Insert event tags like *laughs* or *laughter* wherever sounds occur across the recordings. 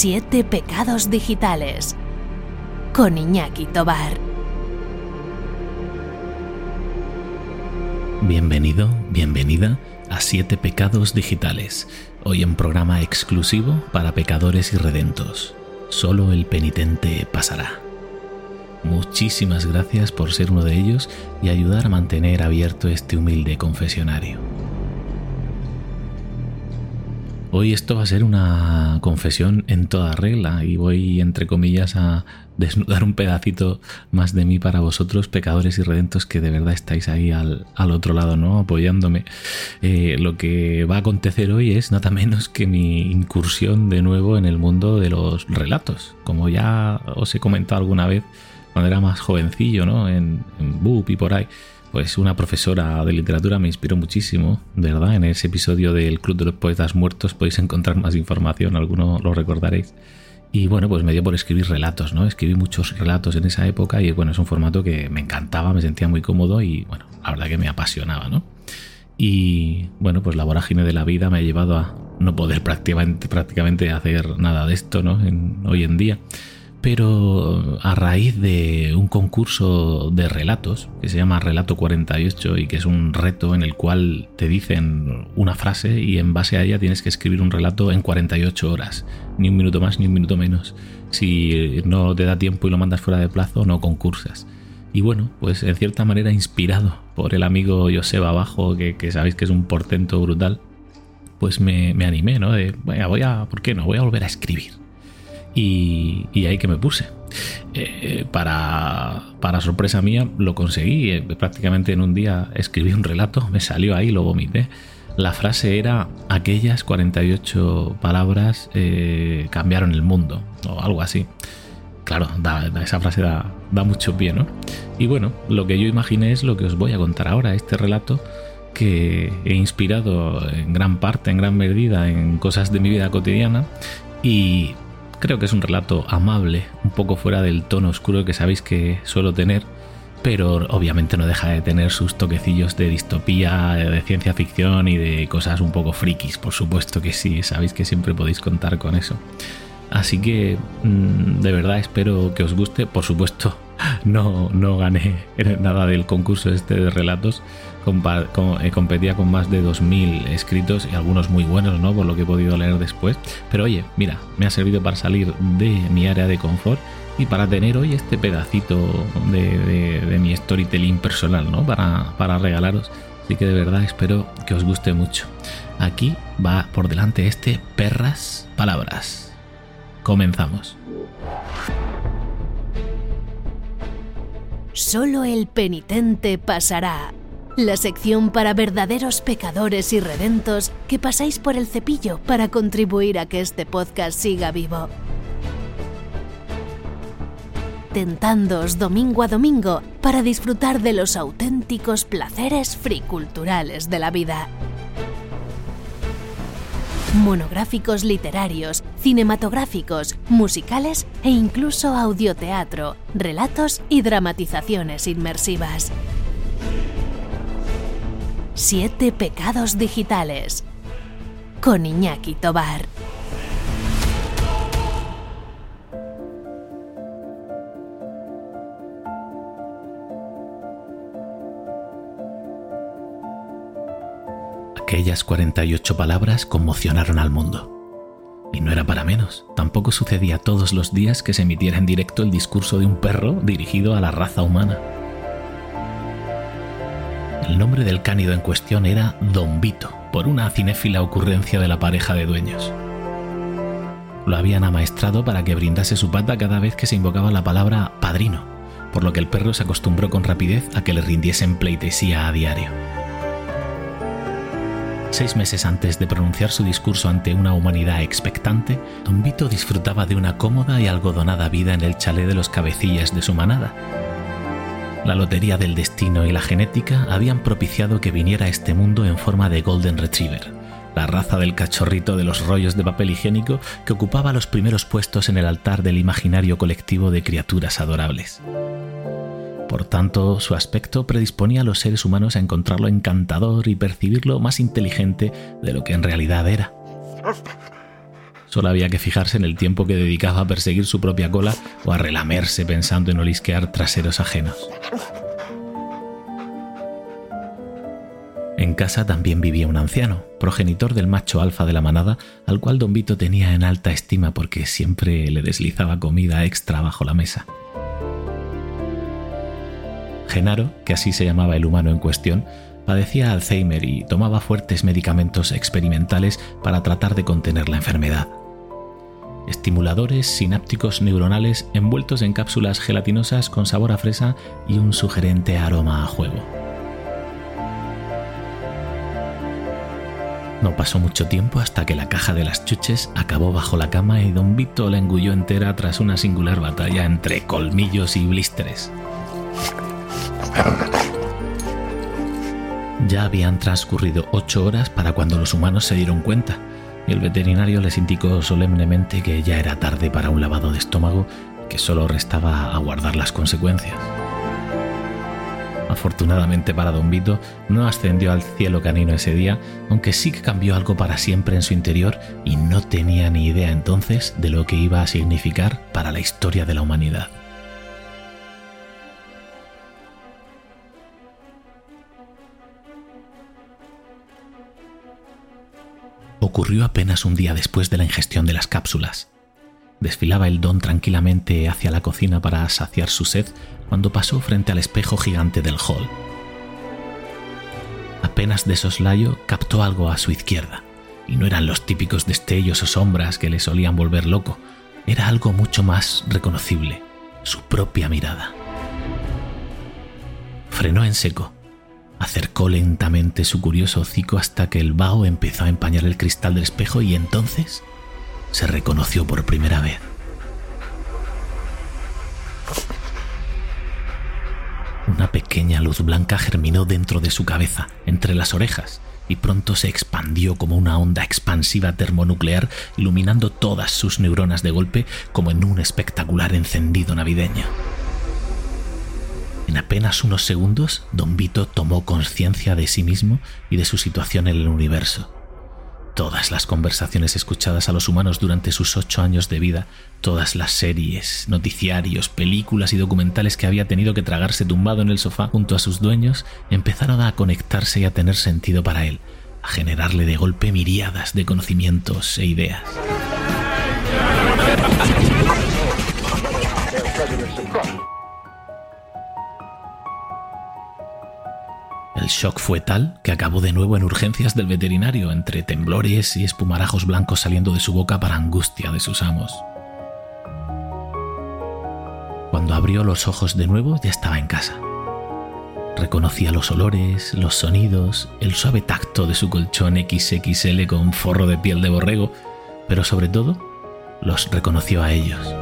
Siete pecados digitales con Iñaki Tobar. Bienvenido, bienvenida a Siete pecados digitales, hoy en programa exclusivo para pecadores y redentos. Solo el penitente pasará. Muchísimas gracias por ser uno de ellos y ayudar a mantener abierto este humilde confesionario. Hoy esto va a ser una confesión en toda regla y voy, entre comillas, a desnudar un pedacito más de mí para vosotros, pecadores y redentos que de verdad estáis ahí al, otro lado, ¿no? Apoyándome. Eh, lo que va a acontecer hoy es nada menos que mi incursión de nuevo en el mundo de los relatos. Como ya os he comentado alguna vez, cuando era más jovencillo, ¿no? En, en BUP y por ahí pues una profesora de literatura me inspiró muchísimo, ¿verdad? En ese episodio del Club de los Poetas Muertos podéis encontrar más información, alguno lo recordaréis. Y bueno, pues me dio por escribir relatos, ¿no? Escribí muchos relatos en esa época y bueno, es un formato que me encantaba, me sentía muy cómodo y bueno, la verdad que me apasionaba, ¿no? Y bueno, pues la vorágine de la vida me ha llevado a no poder prácticamente, prácticamente hacer nada de esto, ¿no? hoy en día pero a raíz de un concurso de relatos que se llama Relato 48 y que es un reto en el cual te dicen una frase y en base a ella tienes que escribir un relato en 48 horas, ni un minuto más ni un minuto menos. Si no te da tiempo y lo mandas fuera de plazo, no concursas. Y bueno, pues en cierta manera inspirado por el amigo Joseba Abajo, que, sabéis que es un portento brutal, pues me, animé, ¿no? De, voy a, ¿por qué no? Voy a volver a escribir y, ahí que me puse. Eh, para, para, sorpresa mía lo conseguí, eh, prácticamente en un día escribí un relato, me salió ahí, lo vomité. La frase era, aquellas 48 palabras eh, cambiaron el mundo, o algo así. Claro, esa frase da, da mucho pie, ¿no? Y bueno, lo que yo imaginé es lo que os voy a contar ahora, este relato que he inspirado en gran parte, en gran medida, en cosas de mi vida cotidiana y Creo que es un relato amable, un poco fuera del tono oscuro que sabéis que suelo tener, pero obviamente no deja de tener sus toquecillos de distopía, de ciencia ficción y de cosas un poco frikis, por supuesto que sí, sabéis que siempre podéis contar con eso. Así que mm, de verdad espero que os guste, por supuesto *laughs* no, no gané *laughs* nada del concurso este de relatos, eh, competía con más de 2.000 escritos y algunos muy buenos, ¿no? Por lo que he podido leer después. Pero oye, mira, me ha servido para salir de mi área de confort y para tener hoy este pedacito de, mi storytelling personal, ¿no? Para, para regalaros. Así que de verdad espero que os guste mucho. Aquí va por delante este Perras Palabras. Comenzamos. Solo el penitente pasará la sección para verdaderos pecadores y redentos que pasáis por el cepillo para contribuir a que este podcast siga vivo. Tentándoos domingo a domingo para disfrutar de los auténticos placeres friculturales de la vida. Monográficos literarios, cinematográficos, musicales e incluso audioteatro, relatos y dramatizaciones inmersivas. Siete pecados digitales con Iñaki Tobar. Aquellas 48 palabras conmocionaron al mundo. Y no era para menos, tampoco sucedía todos los días que se emitiera en directo el discurso de un perro dirigido a la raza humana. El nombre del cánido en cuestión era Don Vito, por una cinéfila ocurrencia de la pareja de dueños. Lo habían amaestrado para que brindase su pata cada vez que se invocaba la palabra padrino, por lo que el perro se acostumbró con rapidez a que le rindiesen pleitesía a diario. Seis meses antes de pronunciar su discurso ante una humanidad expectante, Don Vito disfrutaba de una cómoda y algodonada vida en el chalet de los cabecillas de su manada, la lotería del destino y la genética habían propiciado que viniera a este mundo en forma de Golden Retriever, la raza del cachorrito de los rollos de papel higiénico que ocupaba los primeros puestos en el altar del imaginario colectivo de criaturas adorables. Por tanto, su aspecto predisponía a los seres humanos a encontrarlo encantador y percibirlo más inteligente de lo que en realidad era. Solo había que fijarse en el tiempo que dedicaba a perseguir su propia cola o a relamerse pensando en olisquear traseros ajenos. En casa también vivía un anciano, progenitor del macho alfa de la manada, al cual don Vito tenía en alta estima porque siempre le deslizaba comida extra bajo la mesa. Genaro, que así se llamaba el humano en cuestión, padecía Alzheimer y tomaba fuertes medicamentos experimentales para tratar de contener la enfermedad. Estimuladores sinápticos neuronales envueltos en cápsulas gelatinosas con sabor a fresa y un sugerente aroma a juego. No pasó mucho tiempo hasta que la caja de las chuches acabó bajo la cama y don Vito la engulló entera tras una singular batalla entre colmillos y blísteres. Ya habían transcurrido ocho horas para cuando los humanos se dieron cuenta, y el veterinario les indicó solemnemente que ya era tarde para un lavado de estómago que solo restaba aguardar las consecuencias. Afortunadamente para Don Vito, no ascendió al cielo canino ese día, aunque sí que cambió algo para siempre en su interior y no tenía ni idea entonces de lo que iba a significar para la historia de la humanidad. Ocurrió apenas un día después de la ingestión de las cápsulas. Desfilaba el don tranquilamente hacia la cocina para saciar su sed cuando pasó frente al espejo gigante del hall. Apenas de soslayo captó algo a su izquierda, y no eran los típicos destellos o sombras que le solían volver loco, era algo mucho más reconocible, su propia mirada. Frenó en seco, acercó lentamente su curioso hocico hasta que el vaho empezó a empañar el cristal del espejo y entonces se reconoció por primera vez. Una pequeña luz blanca germinó dentro de su cabeza, entre las orejas, y pronto se expandió como una onda expansiva termonuclear, iluminando todas sus neuronas de golpe como en un espectacular encendido navideño. En apenas unos segundos, don Vito tomó conciencia de sí mismo y de su situación en el universo. Todas las conversaciones escuchadas a los humanos durante sus ocho años de vida, todas las series, noticiarios, películas y documentales que había tenido que tragarse tumbado en el sofá junto a sus dueños, empezaron a conectarse y a tener sentido para él, a generarle de golpe miríadas de conocimientos e ideas. El shock fue tal que acabó de nuevo en urgencias del veterinario, entre temblores y espumarajos blancos saliendo de su boca para angustia de sus amos. Cuando abrió los ojos de nuevo ya estaba en casa. Reconocía los olores, los sonidos, el suave tacto de su colchón XXL con forro de piel de borrego, pero sobre todo los reconoció a ellos.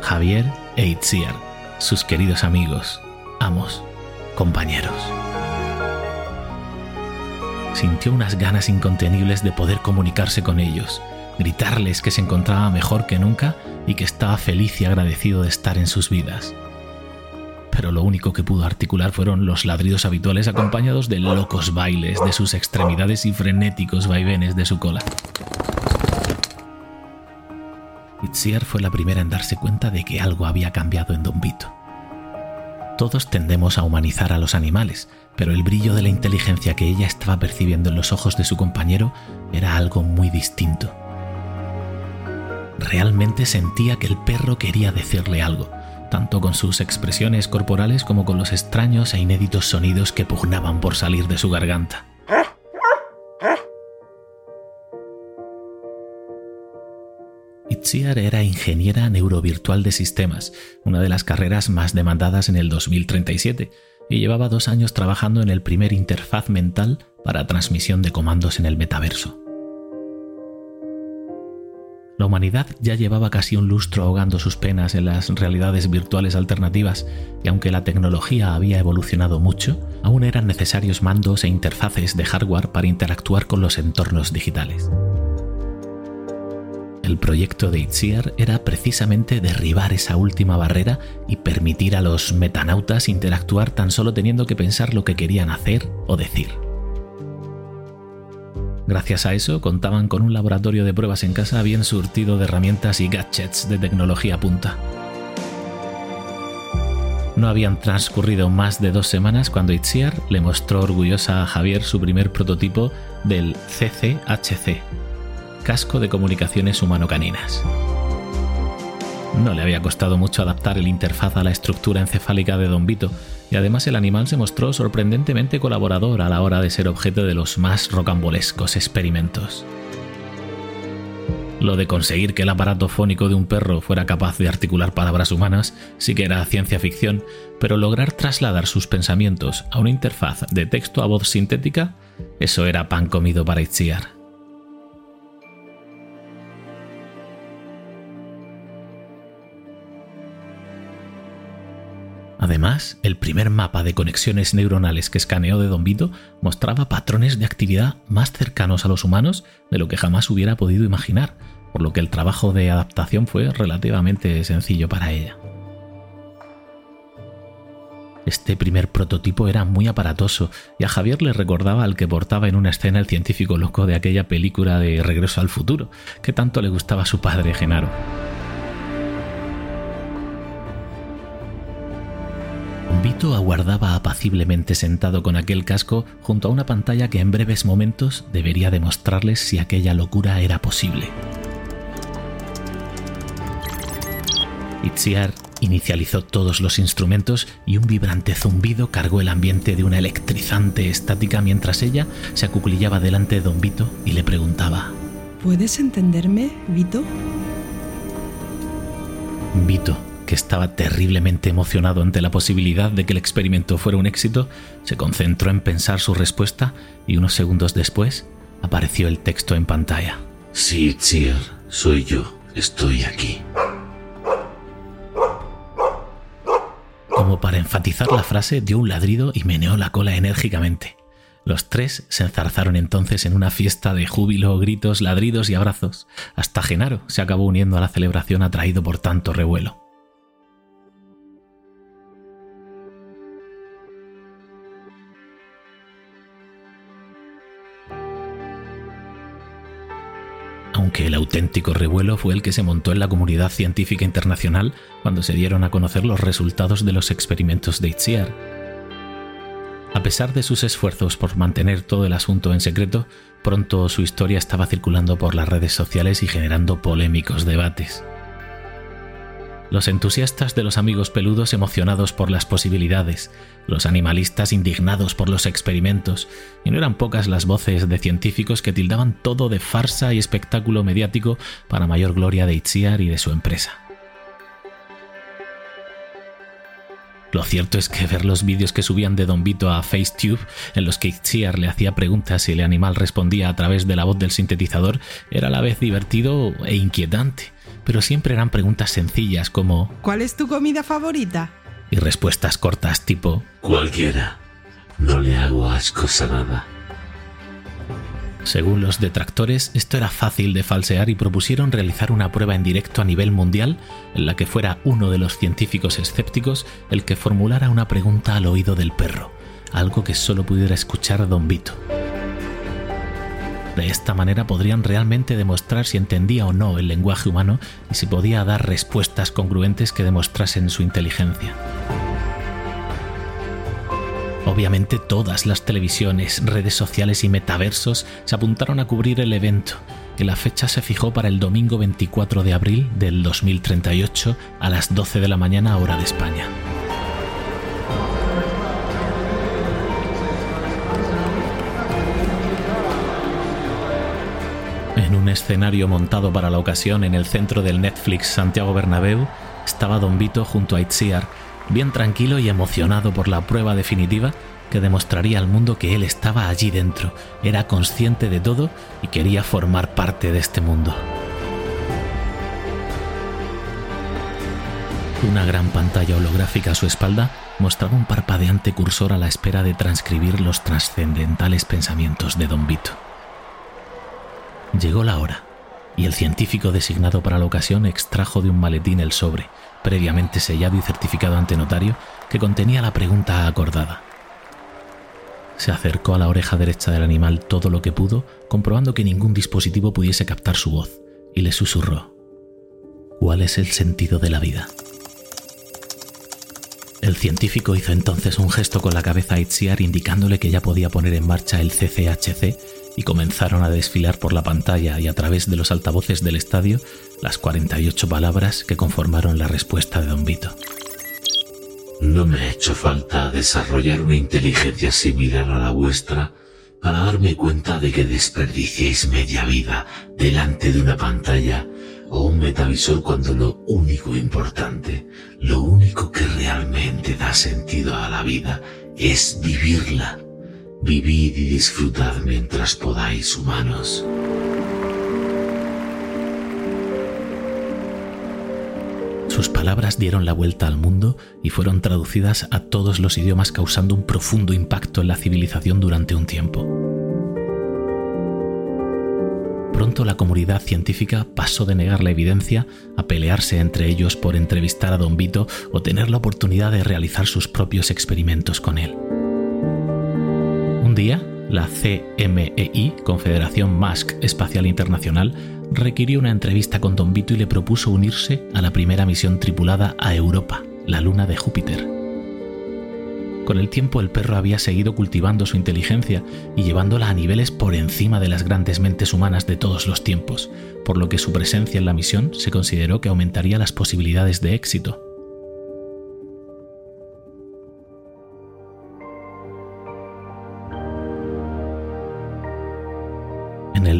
Javier e Itziar, sus queridos amigos, amos, compañeros sintió unas ganas incontenibles de poder comunicarse con ellos, gritarles que se encontraba mejor que nunca y que estaba feliz y agradecido de estar en sus vidas. Pero lo único que pudo articular fueron los ladridos habituales acompañados de locos bailes de sus extremidades y frenéticos vaivenes de su cola. Itziar fue la primera en darse cuenta de que algo había cambiado en Don Vito. Todos tendemos a humanizar a los animales, pero el brillo de la inteligencia que ella estaba percibiendo en los ojos de su compañero era algo muy distinto. Realmente sentía que el perro quería decirle algo, tanto con sus expresiones corporales como con los extraños e inéditos sonidos que pugnaban por salir de su garganta. Itziar era ingeniera neurovirtual de sistemas, una de las carreras más demandadas en el 2037, y llevaba dos años trabajando en el primer interfaz mental para transmisión de comandos en el metaverso. La humanidad ya llevaba casi un lustro ahogando sus penas en las realidades virtuales alternativas y aunque la tecnología había evolucionado mucho, aún eran necesarios mandos e interfaces de hardware para interactuar con los entornos digitales. El proyecto de Itziar era precisamente derribar esa última barrera y permitir a los metanautas interactuar tan solo teniendo que pensar lo que querían hacer o decir. Gracias a eso contaban con un laboratorio de pruebas en casa bien surtido de herramientas y gadgets de tecnología punta. No habían transcurrido más de dos semanas cuando Itziar le mostró orgullosa a Javier su primer prototipo del CCHC, casco de comunicaciones humano-caninas. No le había costado mucho adaptar el interfaz a la estructura encefálica de Don Vito, y además el animal se mostró sorprendentemente colaborador a la hora de ser objeto de los más rocambolescos experimentos. Lo de conseguir que el aparato fónico de un perro fuera capaz de articular palabras humanas sí que era ciencia ficción, pero lograr trasladar sus pensamientos a una interfaz de texto a voz sintética, eso era pan comido para Itziar. Además, el primer mapa de conexiones neuronales que escaneó de Don Vito mostraba patrones de actividad más cercanos a los humanos de lo que jamás hubiera podido imaginar, por lo que el trabajo de adaptación fue relativamente sencillo para ella. Este primer prototipo era muy aparatoso y a Javier le recordaba al que portaba en una escena el científico loco de aquella película de Regreso al futuro, que tanto le gustaba a su padre Genaro. Vito aguardaba apaciblemente sentado con aquel casco junto a una pantalla que en breves momentos debería demostrarles si aquella locura era posible. Itziar inicializó todos los instrumentos y un vibrante zumbido cargó el ambiente de una electrizante estática mientras ella se acuclillaba delante de don Vito y le preguntaba ¿Puedes entenderme, Vito? Vito que estaba terriblemente emocionado ante la posibilidad de que el experimento fuera un éxito, se concentró en pensar su respuesta y unos segundos después apareció el texto en pantalla. Sí, Tsier, soy yo. Estoy aquí. Como para enfatizar la frase, dio un ladrido y meneó la cola enérgicamente. Los tres se enzarzaron entonces en una fiesta de júbilo, gritos, ladridos y abrazos. Hasta Genaro se acabó uniendo a la celebración atraído por tanto revuelo. Aunque el auténtico revuelo fue el que se montó en la comunidad científica internacional cuando se dieron a conocer los resultados de los experimentos de Itziar. A pesar de sus esfuerzos por mantener todo el asunto en secreto, pronto su historia estaba circulando por las redes sociales y generando polémicos debates. Los entusiastas de los amigos peludos emocionados por las posibilidades, los animalistas indignados por los experimentos, y no eran pocas las voces de científicos que tildaban todo de farsa y espectáculo mediático para mayor gloria de Itziar y de su empresa. Lo cierto es que ver los vídeos que subían de Don Vito a FaceTube, en los que Itziar le hacía preguntas y el animal respondía a través de la voz del sintetizador, era a la vez divertido e inquietante pero siempre eran preguntas sencillas como ¿Cuál es tu comida favorita? y respuestas cortas tipo Cualquiera. No le hago asco a nada. Según los detractores, esto era fácil de falsear y propusieron realizar una prueba en directo a nivel mundial en la que fuera uno de los científicos escépticos el que formulara una pregunta al oído del perro, algo que solo pudiera escuchar Don Vito. De esta manera podrían realmente demostrar si entendía o no el lenguaje humano y si podía dar respuestas congruentes que demostrasen su inteligencia. Obviamente todas las televisiones, redes sociales y metaversos se apuntaron a cubrir el evento y la fecha se fijó para el domingo 24 de abril del 2038 a las 12 de la mañana hora de España. Escenario montado para la ocasión en el centro del Netflix Santiago Bernabéu, estaba Don Vito junto a Itziar, bien tranquilo y emocionado por la prueba definitiva que demostraría al mundo que él estaba allí dentro, era consciente de todo y quería formar parte de este mundo. Una gran pantalla holográfica a su espalda mostraba un parpadeante cursor a la espera de transcribir los trascendentales pensamientos de Don Vito. Llegó la hora. y el científico designado para la ocasión extrajo de un maletín el sobre, previamente sellado y certificado ante notario, que contenía la pregunta acordada. Se acercó a la oreja derecha del animal todo lo que pudo, comprobando que ningún dispositivo pudiese captar su voz, y le susurró. ¿Cuál es el sentido de la vida? El científico hizo entonces un gesto con la cabeza a Itziar indicándole que ya podía poner en marcha el CCHC y comenzaron a desfilar por la pantalla y a través de los altavoces del estadio las 48 palabras que conformaron la respuesta de Don Vito. No me ha hecho falta desarrollar una inteligencia similar a la vuestra para darme cuenta de que desperdiciéis media vida delante de una pantalla o un metavisor cuando lo único importante, lo único que realmente da sentido a la vida es vivirla. Vivid y disfrutad mientras podáis, humanos. Sus palabras dieron la vuelta al mundo y fueron traducidas a todos los idiomas causando un profundo impacto en la civilización durante un tiempo. Pronto la comunidad científica pasó de negar la evidencia a pelearse entre ellos por entrevistar a Don Vito o tener la oportunidad de realizar sus propios experimentos con él. Un día, la CMEI, Confederación Musk Espacial Internacional, requirió una entrevista con Don Vito y le propuso unirse a la primera misión tripulada a Europa, la luna de Júpiter. Con el tiempo el perro había seguido cultivando su inteligencia y llevándola a niveles por encima de las grandes mentes humanas de todos los tiempos, por lo que su presencia en la misión se consideró que aumentaría las posibilidades de éxito.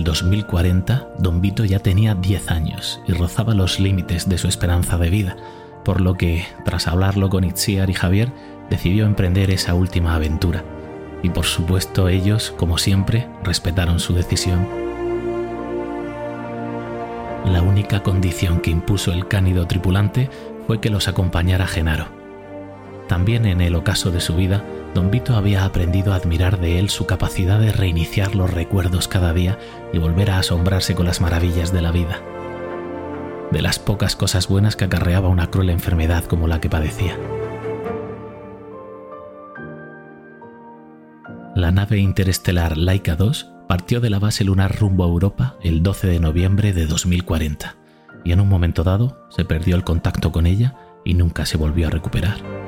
El 2040, Don Vito ya tenía 10 años y rozaba los límites de su esperanza de vida, por lo que, tras hablarlo con Itziar y Javier, decidió emprender esa última aventura. Y por supuesto ellos, como siempre, respetaron su decisión. La única condición que impuso el cánido tripulante fue que los acompañara Genaro. También en el ocaso de su vida, Don Vito había aprendido a admirar de él su capacidad de reiniciar los recuerdos cada día y volver a asombrarse con las maravillas de la vida, de las pocas cosas buenas que acarreaba una cruel enfermedad como la que padecía. La nave interestelar Laika 2 partió de la base lunar rumbo a Europa el 12 de noviembre de 2040 y en un momento dado se perdió el contacto con ella y nunca se volvió a recuperar.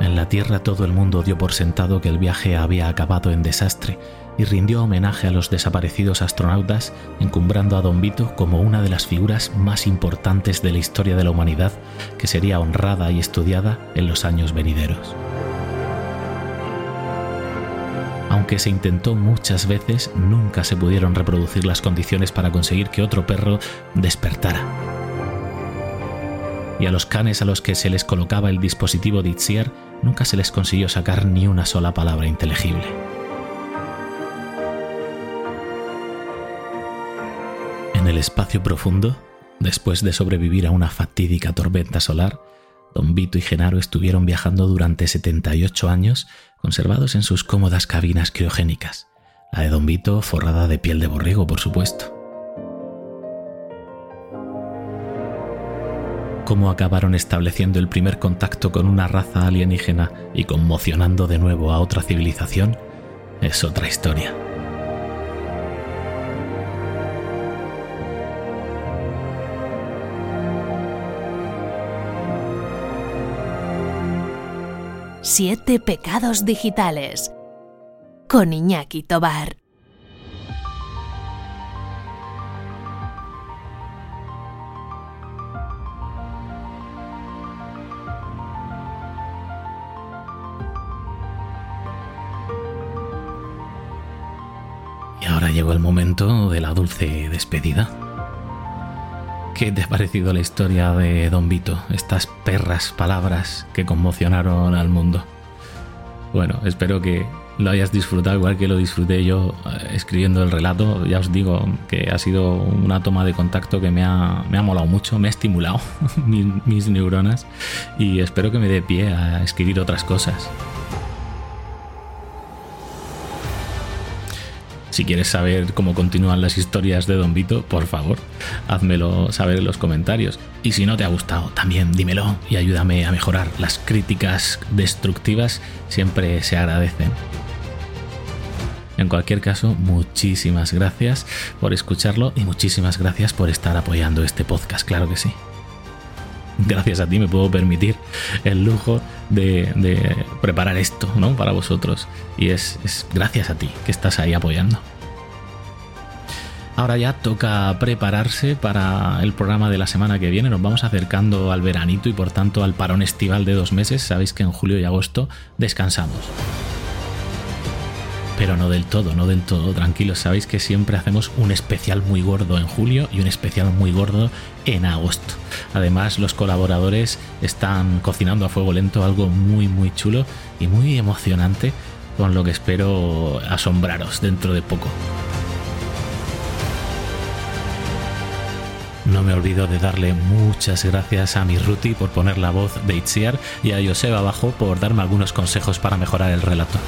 En la Tierra todo el mundo dio por sentado que el viaje había acabado en desastre y rindió homenaje a los desaparecidos astronautas, encumbrando a Don Vito como una de las figuras más importantes de la historia de la humanidad que sería honrada y estudiada en los años venideros. Aunque se intentó muchas veces, nunca se pudieron reproducir las condiciones para conseguir que otro perro despertara y a los canes a los que se les colocaba el dispositivo de Itziar nunca se les consiguió sacar ni una sola palabra inteligible. En el espacio profundo, después de sobrevivir a una fatídica tormenta solar, Don Vito y Genaro estuvieron viajando durante 78 años, conservados en sus cómodas cabinas criogénicas, la de Don Vito forrada de piel de borrego, por supuesto. Cómo acabaron estableciendo el primer contacto con una raza alienígena y conmocionando de nuevo a otra civilización, es otra historia. Siete pecados digitales con Iñaki Tobar. El momento de la dulce despedida. ¿Qué te ha parecido la historia de Don Vito? Estas perras palabras que conmocionaron al mundo. Bueno, espero que lo hayas disfrutado igual que lo disfruté yo eh, escribiendo el relato. Ya os digo que ha sido una toma de contacto que me ha, me ha molado mucho, me ha estimulado *laughs* mis neuronas y espero que me dé pie a escribir otras cosas. Si quieres saber cómo continúan las historias de Don Vito, por favor, házmelo saber en los comentarios. Y si no te ha gustado, también dímelo y ayúdame a mejorar. Las críticas destructivas siempre se agradecen. En cualquier caso, muchísimas gracias por escucharlo y muchísimas gracias por estar apoyando este podcast, claro que sí. Gracias a ti me puedo permitir el lujo de, preparar esto ¿no? para vosotros. Y es, es gracias a ti que estás ahí apoyando. Ahora ya toca prepararse para el programa de la semana que viene. Nos vamos acercando al veranito y por tanto al parón estival de dos meses. Sabéis que en julio y agosto descansamos pero no del todo, no del todo. Tranquilos, sabéis que siempre hacemos un especial muy gordo en julio y un especial muy gordo en agosto. Además, los colaboradores están cocinando a fuego lento algo muy, muy chulo y muy emocionante, con lo que espero asombraros dentro de poco. No me olvido de darle muchas gracias a mi Ruti por poner la voz de Itziar y a Joseba Abajo por darme algunos consejos para mejorar el relato.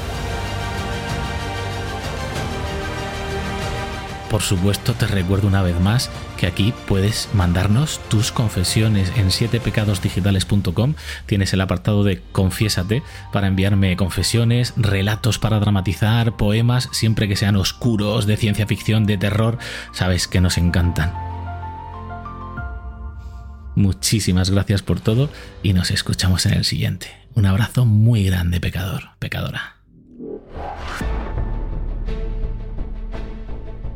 Por supuesto te recuerdo una vez más que aquí puedes mandarnos tus confesiones en 7pecadosdigitales.com. Tienes el apartado de Confiésate para enviarme confesiones, relatos para dramatizar, poemas, siempre que sean oscuros, de ciencia ficción, de terror. Sabes que nos encantan. Muchísimas gracias por todo y nos escuchamos en el siguiente. Un abrazo muy grande, pecador, pecadora.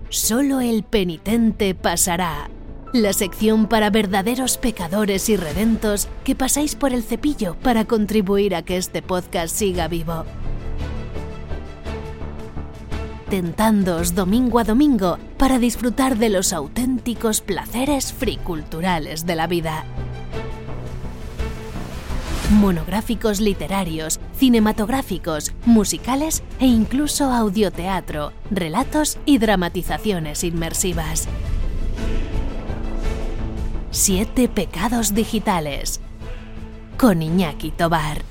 Solo el penitente pasará. La sección para verdaderos pecadores y redentos que pasáis por el cepillo para contribuir a que este podcast siga vivo. Tentándoos domingo a domingo para disfrutar de los auténticos placeres friculturales de la vida monográficos literarios, cinematográficos, musicales e incluso audioteatro, relatos y dramatizaciones inmersivas. Siete pecados digitales con Iñaki Tobar.